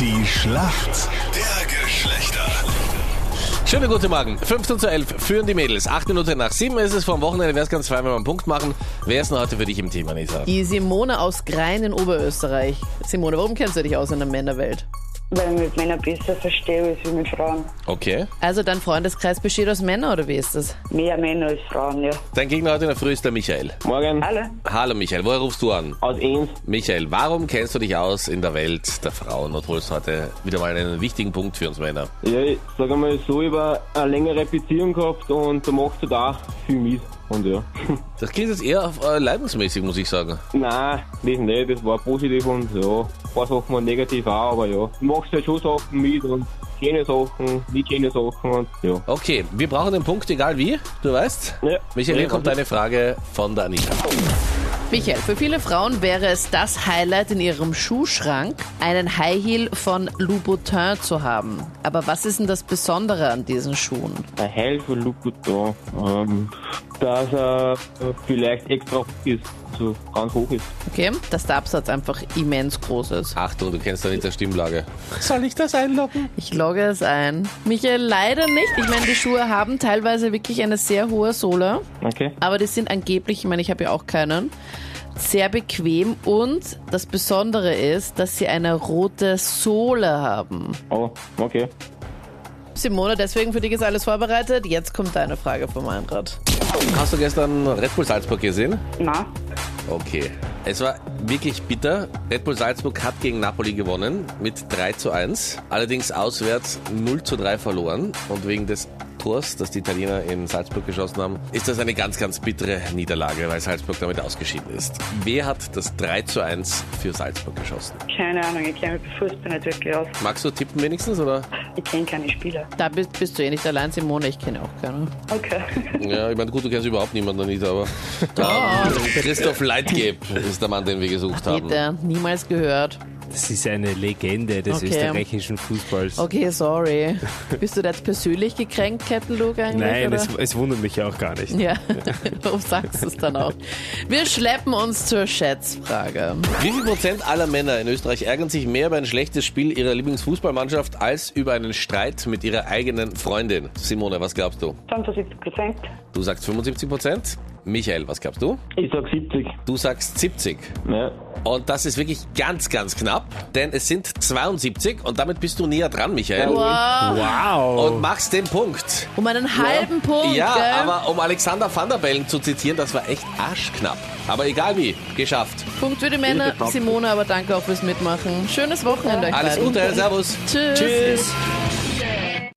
Die Schlacht der Geschlechter. Schönen guten Morgen. 15 zu 11 führen die Mädels. Acht Minuten nach sieben ist es vom Wochenende. Wäre es ganz fein, wenn wir einen Punkt machen. Wer ist denn heute für dich im Team, Anita? Die Simone aus Grein in Oberösterreich. Simone, warum kennst du dich aus in der Männerwelt? Weil ich mit Männern besser verstehe als mit Frauen. Okay. Also dein Freundeskreis besteht aus Männern oder wie ist das? Mehr Männer als Frauen, ja. Dein Gegner heute in der Früh ist der Michael. Morgen Alle? Hallo Michael, woher rufst du an? aus Eins. Michael, warum kennst du dich aus in der Welt der Frauen und holst heute wieder mal einen wichtigen Punkt für uns Männer? Ja, ich sag einmal so, ich habe eine längere Beziehung gehabt und da macht halt auch viel mit. Und ja. Das klingt jetzt eher auf, äh, leidensmäßig, muss ich sagen. Nein, das nicht, das war positiv und ja. Ein paar Sachen waren negativ auch, aber ja. Du machst halt schon Sachen mit und schöne Sachen, nicht schöne Sachen und ja. Okay, wir brauchen den Punkt, egal wie, du weißt. Ja. Michael, hier Ja, kommt was eine Frage von der Anita. Michael, für viele Frauen wäre es das Highlight in ihrem Schuhschrank, einen High Heel von Louboutin zu haben. Aber was ist denn das Besondere an diesen Schuhen? Ein Heil von Louboutin, ähm, dass er vielleicht extra hoch ist, so ganz hoch ist. Okay, dass der Absatz einfach immens groß ist. Achtung, du kennst Anita Stimmlage. Soll ich das einloggen? Ich logge es ein. Michael, leider nicht. Ich meine, die Schuhe haben teilweise wirklich eine sehr hohe Sohle. Okay. Aber die sind angeblich, ich meine, ich habe ja auch keinen, sehr bequem und das Besondere ist, dass sie eine rote Sohle haben. Oh, okay. Simone, deswegen für dich ist alles vorbereitet. Jetzt kommt deine Frage vom Einrad. Hast du gestern Red Bull Salzburg gesehen? Nein. Okay. Es war wirklich bitter. Red Bull Salzburg hat gegen Napoli gewonnen mit 3 zu 1. Allerdings auswärts 0 zu 3 verloren. Und wegen des Tors, das die Italiener in Salzburg geschossen haben, ist das eine ganz, ganz bittere Niederlage, weil Salzburg damit ausgeschieden ist. Wer hat das 3 zu 1 für Salzburg geschossen? Keine Ahnung, ich kenne mich Fußball nicht wirklich aus. Magst du tippen wenigstens, oder? Ich kenne keine Spieler. Da bist, bist du eh nicht allein, Simone. Ich kenne auch keinen. Okay. Ja, ich meine, gut, du kennst überhaupt niemanden, Anita, aber... Doch. Christoph Leitgeb ist der Mann, den wir gesucht haben. Peter, niemals gehört. Das ist eine Legende des Okay. österreichischen Fußballs. Okay, sorry. Bist du da jetzt persönlich gekränkt, Captain Luke eigentlich? Nein, es, es wundert mich auch gar nicht. Ja, warum sagst du es dann auch? Wir schleppen uns zur Schätzfrage. Wie viel Prozent aller Männer in Österreich ärgern sich mehr über ein schlechtes Spiel ihrer Lieblingsfußballmannschaft als über einen Streit mit ihrer eigenen Freundin? Simone, was glaubst du? 75 Prozent. Du sagst 75 Prozent. Michael, was glaubst du? Ich sag 70. Du sagst 70. Ja. Und das ist wirklich ganz, ganz knapp, denn es sind 72 und damit bist du näher dran, Michael. Wow. Wow! Und machst den Punkt. Um einen halben Punkt, Ja, gell? aber um Alexander van der Bellen zu zitieren, das war echt arschknapp. Aber egal wie, geschafft. Punkt für die Männer. Simone, aber danke auch fürs Mitmachen. Schönes Wochenende euch Alles. Gute, Servus. Tschüss. Tschüss!